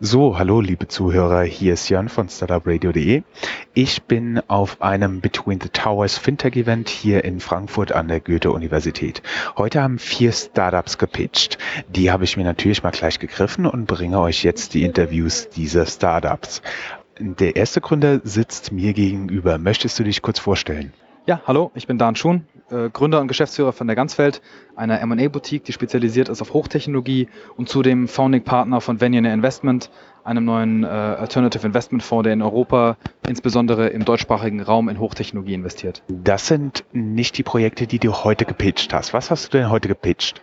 So, hallo liebe Zuhörer, hier ist Jan von startupradio.de. Ich bin auf einem Between the Towers Fintech Event hier in Frankfurt an der Goethe-Universität. Heute haben vier Startups gepitcht. Die habe ich mir natürlich mal gleich gegriffen und bringe euch jetzt die Interviews dieser Startups. Der erste Gründer sitzt mir gegenüber. Möchtest du dich kurz vorstellen? Ja, hallo, ich bin Dan Schuhn, äh, Gründer und Geschäftsführer von der Ganzfeld, einer M&A-Boutique, die spezialisiert ist auf Hochtechnologie und zudem Founding Partner von Venier Investment, einem neuen äh, Alternative Investment Fonds, der in Europa, insbesondere im deutschsprachigen Raum, in Hochtechnologie investiert. Das sind nicht die Projekte, die du heute gepitcht hast. Was hast du denn heute gepitcht?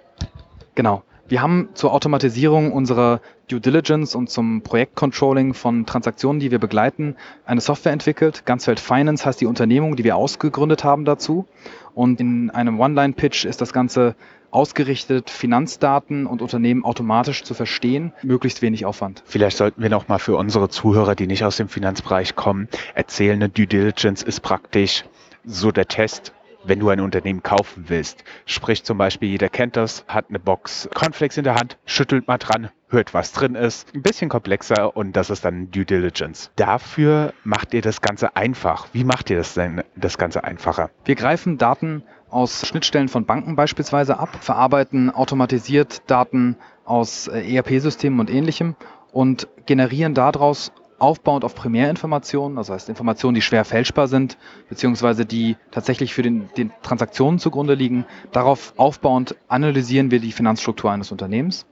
Genau. Wir haben zur Automatisierung unserer Due Diligence und zum Projektcontrolling von Transaktionen, die wir begleiten, eine Software entwickelt. Ganzfeld Finance heißt die Unternehmung, die wir ausgegründet haben dazu. Und in einem One-Line-Pitch ist das Ganze ausgerichtet, Finanzdaten und Unternehmen automatisch zu verstehen, möglichst wenig Aufwand. Vielleicht sollten wir noch mal für unsere Zuhörer, die nicht aus dem Finanzbereich kommen, erzählen, eine Due Diligence ist praktisch so der Test, wenn du ein Unternehmen kaufen willst. Sprich zum Beispiel, jeder kennt das, hat eine Box Cornflakes in der Hand, schüttelt mal dran, hört, was drin ist. Ein bisschen komplexer und das ist dann Due Diligence. Dafür macht ihr das Ganze einfach. Wie macht ihr das denn, das Ganze einfacher? Wir greifen Daten aus Schnittstellen von Banken beispielsweise ab, verarbeiten automatisiert Daten aus äh, ERP-Systemen und ähnlichem und generieren daraus aufbauend auf Primärinformationen, das heißt Informationen, die schwer fälschbar sind, beziehungsweise die tatsächlich für den, den Transaktionen zugrunde liegen. Darauf aufbauend analysieren wir die Finanzstruktur eines Unternehmens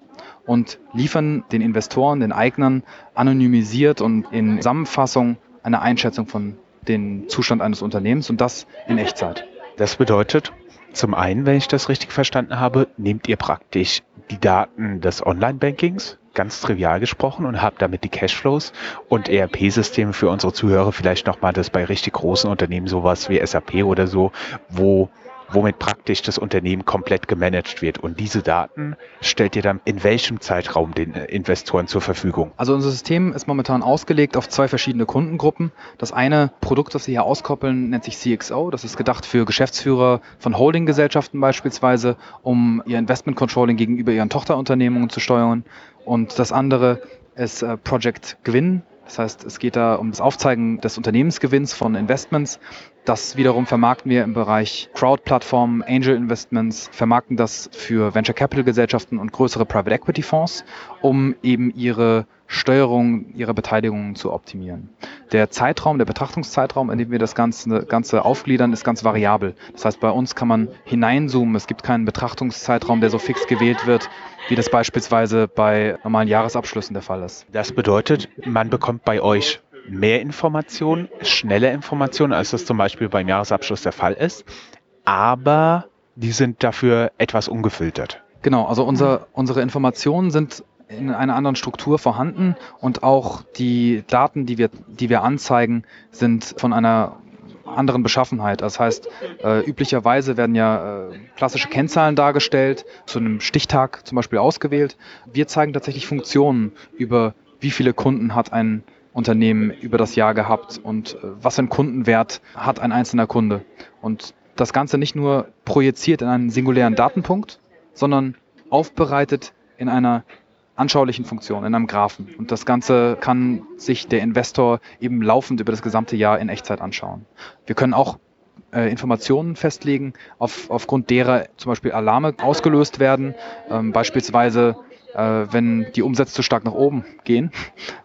und liefern den Investoren, den Eignern anonymisiert und in Zusammenfassung eine Einschätzung von dem Zustand eines Unternehmens und das in Echtzeit. Das bedeutet, zum einen, wenn ich das richtig verstanden habe, nehmt ihr praktisch die Daten des Online-Bankings, ganz trivial gesprochen, und habt damit die Cashflows und ERP-Systeme für unsere Zuhörer vielleicht nochmal das bei richtig großen Unternehmen, sowas wie SAP oder so, wo womit praktisch das Unternehmen komplett gemanagt wird. Und diese Daten stellt ihr dann in welchem Zeitraum den äh, Investoren zur Verfügung? Also unser System ist momentan ausgelegt auf zwei verschiedene Kundengruppen. Das eine Produkt, das wir hier auskoppeln, nennt sich CXO. Das ist gedacht für Geschäftsführer von Holdinggesellschaften beispielsweise, um ihr Investment Controlling gegenüber ihren Tochterunternehmungen zu steuern. Und das andere ist äh, Project Gwin. Das heißt, es geht da um das Aufzeigen des Unternehmensgewinns von Investments. Das wiederum vermarkten wir im Bereich Crowd-Plattformen, Angel Investments, vermarkten das für Venture Capital Gesellschaften und größere Private Equity Fonds, um eben ihre Steuerung ihrer Beteiligungen zu optimieren. Der Zeitraum, der Betrachtungszeitraum, in dem wir das Ganze, Ganze aufgliedern, ist ganz variabel. Das heißt, bei uns kann man hineinzoomen. Es gibt keinen Betrachtungszeitraum, der so fix gewählt wird, wie das beispielsweise bei normalen Jahresabschlüssen der Fall ist. Das bedeutet, man bekommt bei euch mehr Informationen, schnelle Informationen, als das zum Beispiel beim Jahresabschluss der Fall ist, aber die sind dafür etwas ungefiltert. Genau, also unser, unsere Informationen sind in einer anderen Struktur vorhanden und auch die Daten, die wir, die wir anzeigen, sind von einer anderen Beschaffenheit. Das heißt, äh, üblicherweise werden ja äh, klassische Kennzahlen dargestellt, zu einem Stichtag zum Beispiel ausgewählt. Wir zeigen tatsächlich Funktionen über wie viele Kunden hat ein Unternehmen über das Jahr gehabt und äh, was für einen Kundenwert hat ein einzelner Kunde. Und das Ganze nicht nur projiziert in einen singulären Datenpunkt, sondern aufbereitet in einer anschaulichen Funktion, in einem Graphen. Und das Ganze kann sich der Investor eben laufend über das gesamte Jahr in Echtzeit anschauen. Wir können auch äh, Informationen festlegen, auf, aufgrund derer zum Beispiel Alarme ausgelöst werden. Ähm, beispielsweise äh, wenn die Umsätze zu stark nach oben gehen,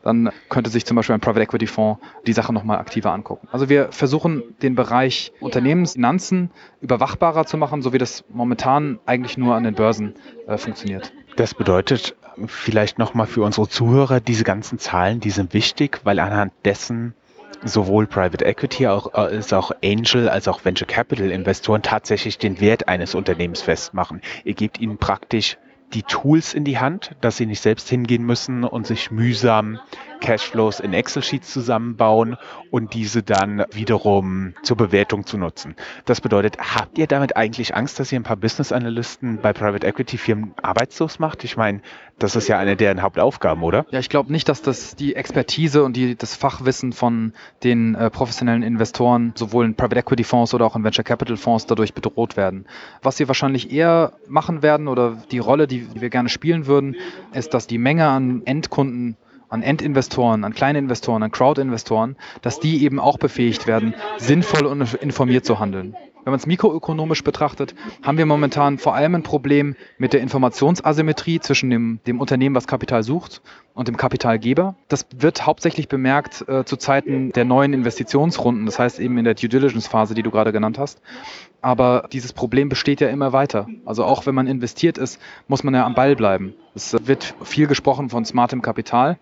dann könnte sich zum Beispiel ein Private Equity Fonds die Sache nochmal aktiver angucken. Also wir versuchen den Bereich Unternehmensfinanzen überwachbarer zu machen, so wie das momentan eigentlich nur an den Börsen äh, funktioniert. Das bedeutet vielleicht nochmal für unsere Zuhörer, diese ganzen Zahlen, die sind wichtig, weil anhand dessen sowohl Private Equity auch, als auch Angel als auch Venture Capital Investoren tatsächlich den Wert eines Unternehmens festmachen. Ihr gebt ihnen praktisch die Tools in die Hand, dass sie nicht selbst hingehen müssen und sich mühsam Cashflows in Excel-Sheets zusammenbauen und diese dann wiederum zur Bewertung zu nutzen. Das bedeutet, habt ihr damit eigentlich Angst, dass ihr ein paar Business-Analysten bei Private Equity-Firmen arbeitslos macht? Ich meine, das ist ja eine deren Hauptaufgaben, oder? Ja, ich glaube nicht, dass das die Expertise und die, das Fachwissen von den äh, professionellen Investoren sowohl in Private Equity Fonds oder auch in Venture Capital Fonds dadurch bedroht werden. Was sie wahrscheinlich eher machen werden oder die Rolle, die wir gerne spielen würden, ist, dass die Menge an Endkunden an Endinvestoren, an kleine Investoren, an Crowdinvestoren, dass die eben auch befähigt werden, sinnvoll und informiert zu handeln. Wenn man es mikroökonomisch betrachtet, haben wir momentan vor allem ein Problem mit der Informationsasymmetrie zwischen dem, dem Unternehmen, was Kapital sucht, und dem Kapitalgeber. Das wird hauptsächlich bemerkt äh, zu Zeiten der neuen Investitionsrunden, das heißt eben in der Due Diligence Phase, die du gerade genannt hast. Aber dieses Problem besteht ja immer weiter. Also auch wenn man investiert ist, muss man ja am Ball bleiben. Es wird viel gesprochen von smartem Kapital.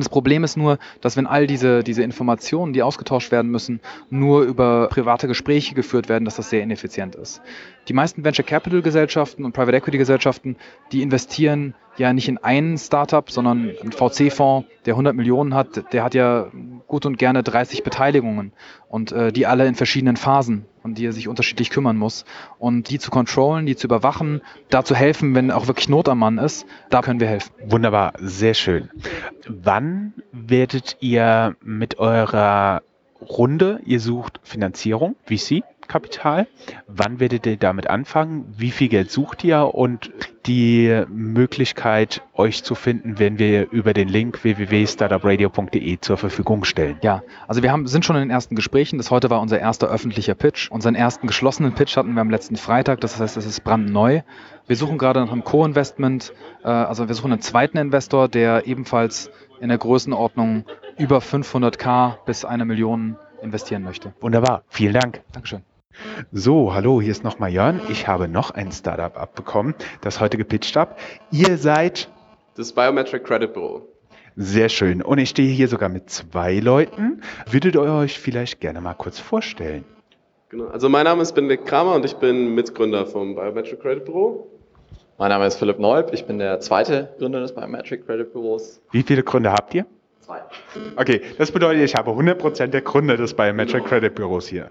Das Problem ist nur, dass wenn all diese, diese Informationen, die ausgetauscht werden müssen, nur über private Gespräche geführt werden, dass das sehr ineffizient ist. Die meisten Venture Capital Gesellschaften und Private Equity Gesellschaften, die investieren ja nicht in ein Startup, sondern ein VC-Fonds, der 100 Millionen hat, der hat ja gut und gerne 30 Beteiligungen und äh, die alle in verschiedenen Phasen und die er sich unterschiedlich kümmern muss. Und die zu controllen, die zu überwachen, da zu helfen, wenn auch wirklich Not am Mann ist, da können wir helfen. Wunderbar, sehr schön. Wann werdet ihr mit eurer Runde, ihr sucht Finanzierung, VC, Kapital. Wann werdet ihr damit anfangen? Wie viel Geld sucht ihr? Und die Möglichkeit, euch zu finden, werden wir über den Link www.startupradio.de zur Verfügung stellen. Ja, also wir haben, sind schon in den ersten Gesprächen. Das heute war unser erster öffentlicher Pitch. Unseren ersten geschlossenen Pitch hatten wir am letzten Freitag. Das heißt, es ist brandneu. Wir suchen gerade nach einem Co-Investment. Äh, also wir suchen einen zweiten Investor, der ebenfalls in der Größenordnung über 500k bis eine Million investieren möchte. Wunderbar. Vielen Dank. Dankeschön. So, hallo, hier ist nochmal Jörn. Ich habe noch ein Startup abbekommen, das heute gepitcht habe. Ihr seid das Biometric Credit Bureau. Sehr schön. Und ich stehe hier sogar mit zwei Leuten. Würdet ihr euch vielleicht gerne mal kurz vorstellen? Genau. Also mein Name ist Benedikt Kramer und ich bin Mitgründer vom Biometric Credit Bureau. Mein Name ist Philipp Neub. Ich bin der zweite Gründer des Biometric Credit Bureaus. Wie viele Gründer habt ihr? Zwei. Okay, das bedeutet, ich habe 100% der Gründer des Biometric Credit Büros hier.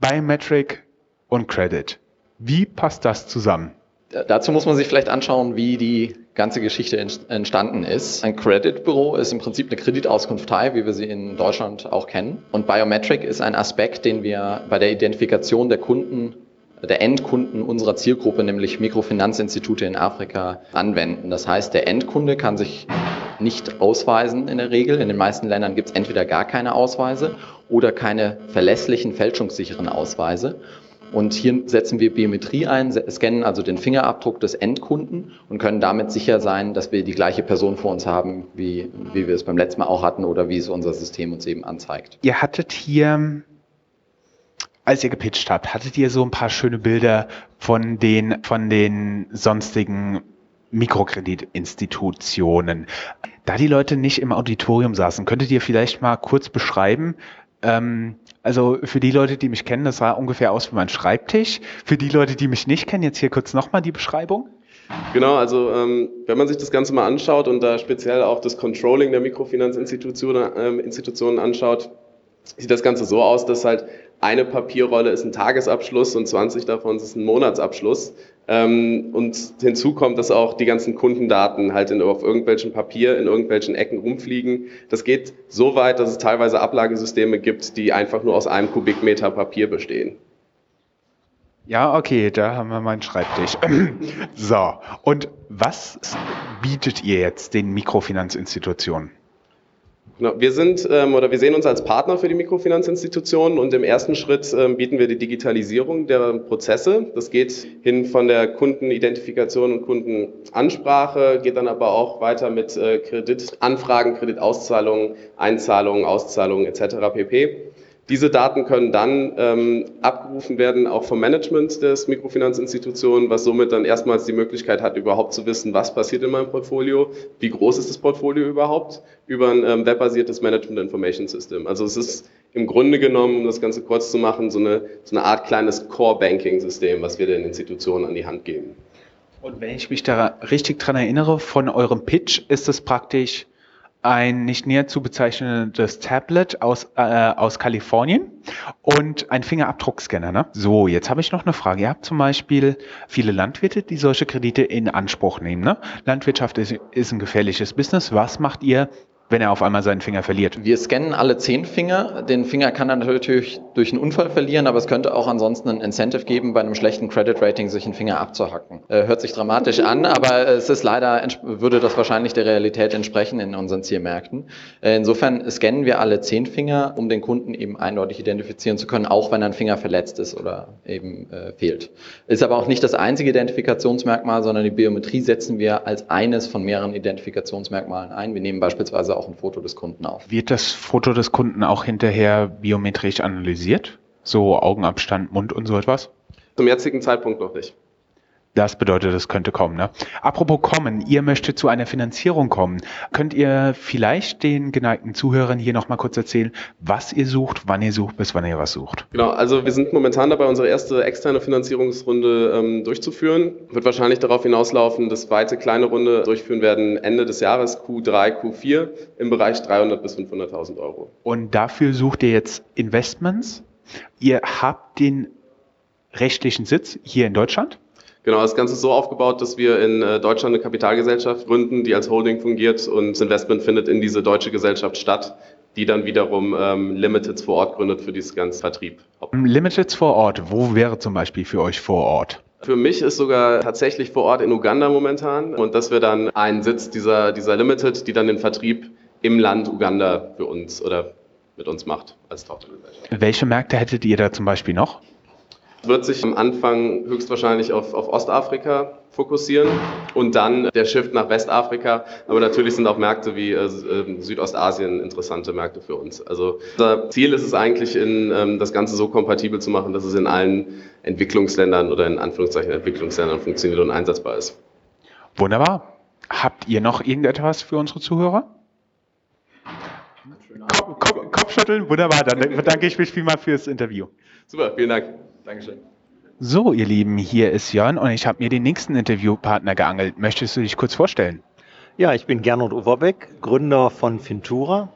Biometric und Credit. Wie passt das zusammen? Dazu muss man sich vielleicht anschauen, wie die ganze Geschichte entstanden ist. Ein Credit-Büro ist im Prinzip eine Kreditauskunftei, wie wir sie in Deutschland auch kennen. Und Biometric ist ein Aspekt, den wir bei der Identifikation der Kunden der Endkunden unserer Zielgruppe, nämlich Mikrofinanzinstitute in Afrika, anwenden. Das heißt, der Endkunde kann sich nicht ausweisen in der Regel. In den meisten Ländern gibt es entweder gar keine Ausweise oder keine verlässlichen, fälschungssicheren Ausweise. Und hier setzen wir Biometrie ein, scannen also den Fingerabdruck des Endkunden und können damit sicher sein, dass wir die gleiche Person vor uns haben, wie, wie wir es beim letzten Mal auch hatten oder wie es unser System uns eben anzeigt. Ihr hattet hier als ihr gepitcht habt, hattet ihr so ein paar schöne Bilder von den, von den sonstigen Mikrokreditinstitutionen. Da die Leute nicht im Auditorium saßen, könntet ihr vielleicht mal kurz beschreiben, ähm, also für die Leute, die mich kennen, das sah ungefähr aus wie mein Schreibtisch. Für die Leute, die mich nicht kennen, jetzt hier kurz nochmal die Beschreibung. Genau, also ähm, wenn man sich das Ganze mal anschaut und da speziell auch das Controlling der Mikrofinanzinstitutionen ähm, Institutionen anschaut, sieht das Ganze so aus, dass halt eine Papierrolle ist ein Tagesabschluss und 20 davon ist ein Monatsabschluss. Ähm, und hinzu kommt, dass auch die ganzen Kundendaten halt in, auf irgendwelchen Papier in irgendwelchen Ecken rumfliegen. Das geht so weit, dass es teilweise Ablagesysteme gibt, die einfach nur aus einem Kubikmeter Papier bestehen. Ja, okay, da haben wir meinen Schreibtisch. so, und was bietet ihr jetzt den Mikrofinanzinstitutionen? Genau, wir sind ähm, oder wir sehen uns als Partner für die Mikrofinanzinstitutionen und im ersten Schritt ähm, bieten wir die Digitalisierung der Prozesse. Das geht hin von der Kundenidentifikation und Kundenansprache, geht dann aber auch weiter mit äh, Kreditanfragen, Kreditauszahlungen, Einzahlungen, Auszahlungen etc. pp. Diese Daten können dann ähm, abgerufen werden, auch vom Management des Mikrofinanzinstitutionen, was somit dann erstmals die Möglichkeit hat, überhaupt zu wissen, was passiert in meinem Portfolio, wie groß ist das Portfolio überhaupt, über ein ähm, webbasiertes Management Information System. Also es ist im Grunde genommen, um das Ganze kurz zu machen, so eine, so eine Art kleines Core-Banking-System, was wir den Institutionen an die Hand geben. Und wenn ich mich da richtig dran erinnere, von eurem Pitch ist es praktisch ein nicht näher zu bezeichnendes Tablet aus, äh, aus Kalifornien und ein Fingerabdruckscanner. Ne? So, jetzt habe ich noch eine Frage. Ihr habt zum Beispiel viele Landwirte, die solche Kredite in Anspruch nehmen. Ne? Landwirtschaft ist, ist ein gefährliches Business. Was macht ihr wenn er auf einmal seinen Finger verliert? Wir scannen alle zehn Finger. Den Finger kann er natürlich durch einen Unfall verlieren, aber es könnte auch ansonsten ein Incentive geben, bei einem schlechten Credit Rating sich einen Finger abzuhacken. Äh, hört sich dramatisch an, aber es ist leider, würde das wahrscheinlich der Realität entsprechen in unseren Zielmärkten. Äh, insofern scannen wir alle zehn Finger, um den Kunden eben eindeutig identifizieren zu können, auch wenn ein Finger verletzt ist oder eben äh, fehlt. Ist aber auch nicht das einzige Identifikationsmerkmal, sondern die Biometrie setzen wir als eines von mehreren Identifikationsmerkmalen ein. Wir nehmen beispielsweise auch ein Foto des Kunden auf. Wird das Foto des Kunden auch hinterher biometrisch analysiert? So Augenabstand, Mund und so etwas? Zum jetzigen Zeitpunkt noch nicht. Das bedeutet, es könnte kommen. Ne? Apropos kommen, ihr möchtet zu einer Finanzierung kommen. Könnt ihr vielleicht den geneigten Zuhörern hier nochmal kurz erzählen, was ihr sucht, wann ihr sucht, bis wann ihr was sucht? Genau, also wir sind momentan dabei, unsere erste externe Finanzierungsrunde ähm, durchzuführen. Wird wahrscheinlich darauf hinauslaufen, dass weite kleine Runde durchführen werden Ende des Jahres, Q3, Q4, im Bereich 300 bis 500.000 Euro. Und dafür sucht ihr jetzt Investments? Ihr habt den rechtlichen Sitz hier in Deutschland? Genau, das Ganze ist so aufgebaut, dass wir in äh, Deutschland eine Kapitalgesellschaft gründen, die als Holding fungiert und das Investment findet in diese deutsche Gesellschaft statt, die dann wiederum ähm, Limiteds vor Ort gründet für dieses ganze Vertrieb. Limiteds vor Ort, wo wäre zum Beispiel für euch vor Ort? Für mich ist sogar tatsächlich vor Ort in Uganda momentan und das wäre dann ein Sitz dieser, dieser Limited, die dann den Vertrieb im Land Uganda für uns oder mit uns macht als Tochtergesellschaft. Welche Märkte hättet ihr da zum Beispiel noch? Wird sich am Anfang höchstwahrscheinlich auf, auf Ostafrika fokussieren und dann der Shift nach Westafrika. Aber natürlich sind auch Märkte wie äh, ähm, Südostasien interessante Märkte für uns. Also unser Ziel ist es eigentlich, in, ähm, das Ganze so kompatibel zu machen, dass es in allen Entwicklungsländern oder in Anführungszeichen Entwicklungsländern funktioniert und einsetzbar ist. Wunderbar. Habt ihr noch irgendetwas für unsere Zuhörer? Kopf, Kopf, Kopfschütteln, wunderbar. Dann bedanke ich mich vielmal fürs Interview. Super, vielen Dank. Dankeschön. So, ihr Lieben, hier ist Jörn und ich habe mir den nächsten Interviewpartner geangelt. Möchtest du dich kurz vorstellen? Ja, ich bin Gernot Overbeck, Gründer von Fintura.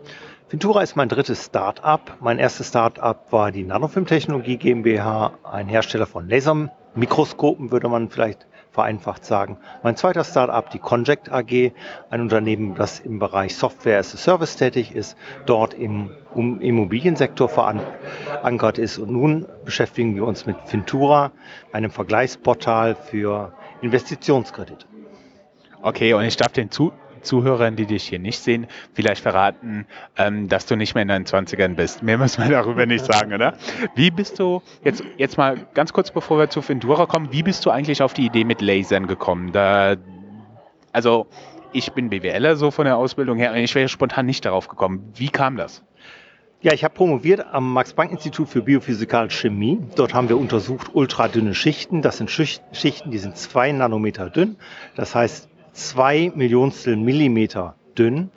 Fintura ist mein drittes Start-up. Mein erstes Start-up war die Nanofilm-Technologie GmbH, ein Hersteller von Lasermikroskopen, würde man vielleicht vereinfacht sagen. Mein zweiter Startup, die Conject AG, ein Unternehmen, das im Bereich Software as a Service tätig ist, dort im Immobiliensektor verankert ist. Und nun beschäftigen wir uns mit Fintura, einem Vergleichsportal für Investitionskredite. Okay, und ich darf den zu Zuhörern, die dich hier nicht sehen, vielleicht verraten, ähm, dass du nicht mehr in deinen 20ern bist. Mehr müssen wir darüber nicht sagen, oder? Wie bist du, jetzt, jetzt mal ganz kurz bevor wir zu Fendura kommen, wie bist du eigentlich auf die Idee mit Lasern gekommen? Da, also, ich bin BWLer so von der Ausbildung her, ich wäre spontan nicht darauf gekommen. Wie kam das? Ja, ich habe promoviert am Max-Planck-Institut für Biophysikalische Chemie. Dort haben wir untersucht ultradünne Schichten. Das sind Schichten, die sind zwei Nanometer dünn. Das heißt, zwei Millionstel Millimeter dünn,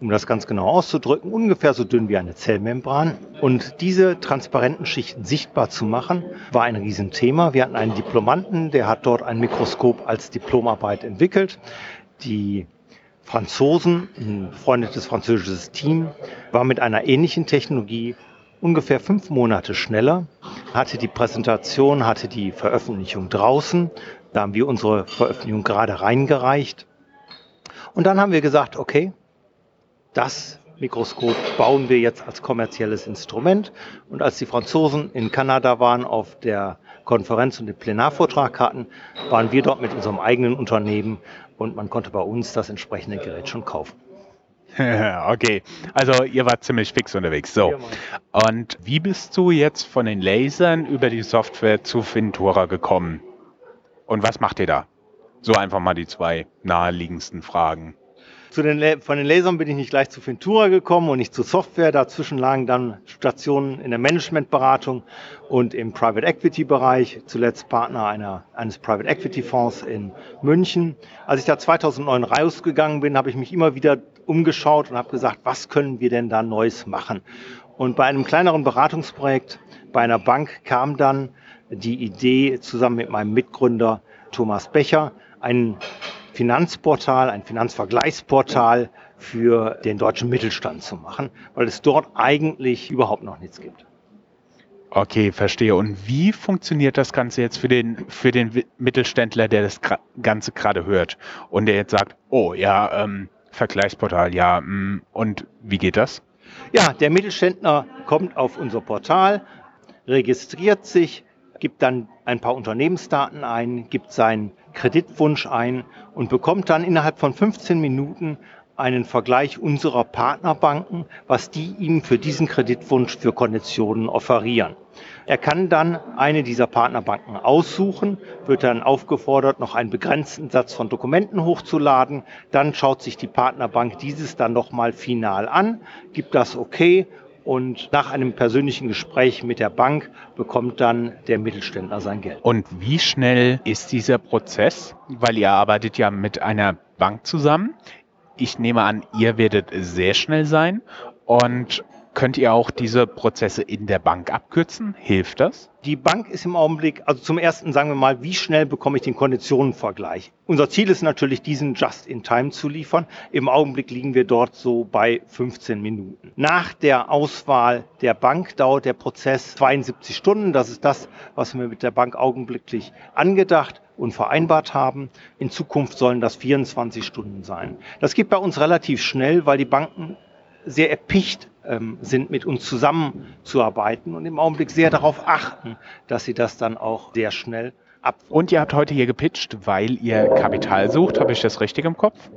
um das ganz genau auszudrücken, ungefähr so dünn wie eine Zellmembran. Und diese transparenten Schichten sichtbar zu machen, war ein Riesenthema. Wir hatten einen Diplomanten, der hat dort ein Mikroskop als Diplomarbeit entwickelt. Die Franzosen, ein befreundetes französisches Team, war mit einer ähnlichen Technologie ungefähr fünf Monate schneller, hatte die Präsentation, hatte die Veröffentlichung draußen da haben wir unsere Veröffentlichung gerade reingereicht. Und dann haben wir gesagt, okay, das Mikroskop bauen wir jetzt als kommerzielles Instrument. Und als die Franzosen in Kanada waren auf der Konferenz und den Plenarvortrag hatten, waren wir dort mit unserem eigenen Unternehmen und man konnte bei uns das entsprechende Gerät schon kaufen. okay, also ihr wart ziemlich fix unterwegs. So. Und wie bist du jetzt von den Lasern über die Software zu Fintura gekommen? Und was macht ihr da? So einfach mal die zwei naheliegendsten Fragen. Den, von den Lasern bin ich nicht gleich zu Fintura gekommen und nicht zu Software. Dazwischen lagen dann Stationen in der Managementberatung und im Private Equity Bereich. Zuletzt Partner einer, eines Private Equity Fonds in München. Als ich da 2009 rausgegangen bin, habe ich mich immer wieder umgeschaut und habe gesagt, was können wir denn da Neues machen? Und bei einem kleineren Beratungsprojekt bei einer Bank kam dann die Idee, zusammen mit meinem Mitgründer Thomas Becher, ein Finanzportal, ein Finanzvergleichsportal für den deutschen Mittelstand zu machen, weil es dort eigentlich überhaupt noch nichts gibt. Okay, verstehe. Und wie funktioniert das Ganze jetzt für den, für den Mittelständler, der das Ganze gerade hört und der jetzt sagt, oh ja, ähm, Vergleichsportal, ja. Mm, und wie geht das? Ja, der Mittelständler kommt auf unser Portal, registriert sich, gibt dann ein paar Unternehmensdaten ein, gibt seinen Kreditwunsch ein und bekommt dann innerhalb von 15 Minuten einen Vergleich unserer Partnerbanken, was die ihm für diesen Kreditwunsch für Konditionen offerieren. Er kann dann eine dieser Partnerbanken aussuchen, wird dann aufgefordert, noch einen begrenzten Satz von Dokumenten hochzuladen. Dann schaut sich die Partnerbank dieses dann nochmal final an, gibt das okay und nach einem persönlichen Gespräch mit der Bank bekommt dann der Mittelständler sein Geld. Und wie schnell ist dieser Prozess? Weil ihr arbeitet ja mit einer Bank zusammen. Ich nehme an, ihr werdet sehr schnell sein. Und Könnt ihr auch diese Prozesse in der Bank abkürzen? Hilft das? Die Bank ist im Augenblick, also zum ersten sagen wir mal, wie schnell bekomme ich den Konditionenvergleich? Unser Ziel ist natürlich, diesen just in time zu liefern. Im Augenblick liegen wir dort so bei 15 Minuten. Nach der Auswahl der Bank dauert der Prozess 72 Stunden. Das ist das, was wir mit der Bank augenblicklich angedacht und vereinbart haben. In Zukunft sollen das 24 Stunden sein. Das geht bei uns relativ schnell, weil die Banken sehr erpicht ähm, sind, mit uns zusammenzuarbeiten und im Augenblick sehr darauf achten, dass sie das dann auch sehr schnell ab. Und ihr habt heute hier gepitcht, weil ihr Kapital sucht. Habe ich das richtig im Kopf?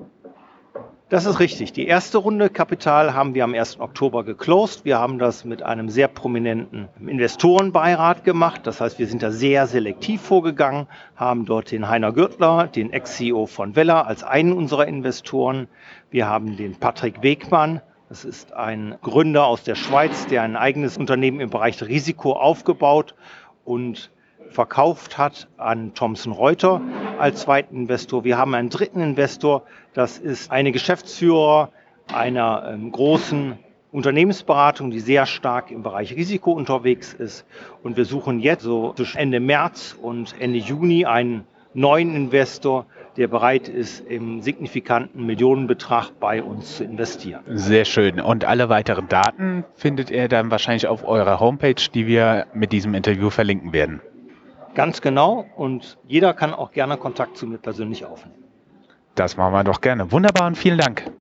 Das ist richtig. Die erste Runde Kapital haben wir am 1. Oktober geclosed. Wir haben das mit einem sehr prominenten Investorenbeirat gemacht. Das heißt, wir sind da sehr selektiv vorgegangen, haben dort den Heiner Gürtler, den Ex-CEO von Weller, als einen unserer Investoren. Wir haben den Patrick Wegmann, das ist ein Gründer aus der Schweiz, der ein eigenes Unternehmen im Bereich Risiko aufgebaut und verkauft hat an Thomson Reuter als zweiten Investor. Wir haben einen dritten Investor, das ist eine Geschäftsführer einer ähm, großen Unternehmensberatung, die sehr stark im Bereich Risiko unterwegs ist. Und wir suchen jetzt so zwischen Ende März und Ende Juni einen neuen Investor, der bereit ist, im signifikanten Millionenbetrag bei uns zu investieren. Sehr schön. Und alle weiteren Daten findet ihr dann wahrscheinlich auf eurer Homepage, die wir mit diesem Interview verlinken werden. Ganz genau. Und jeder kann auch gerne Kontakt zu mir persönlich aufnehmen. Das machen wir doch gerne. Wunderbar und vielen Dank.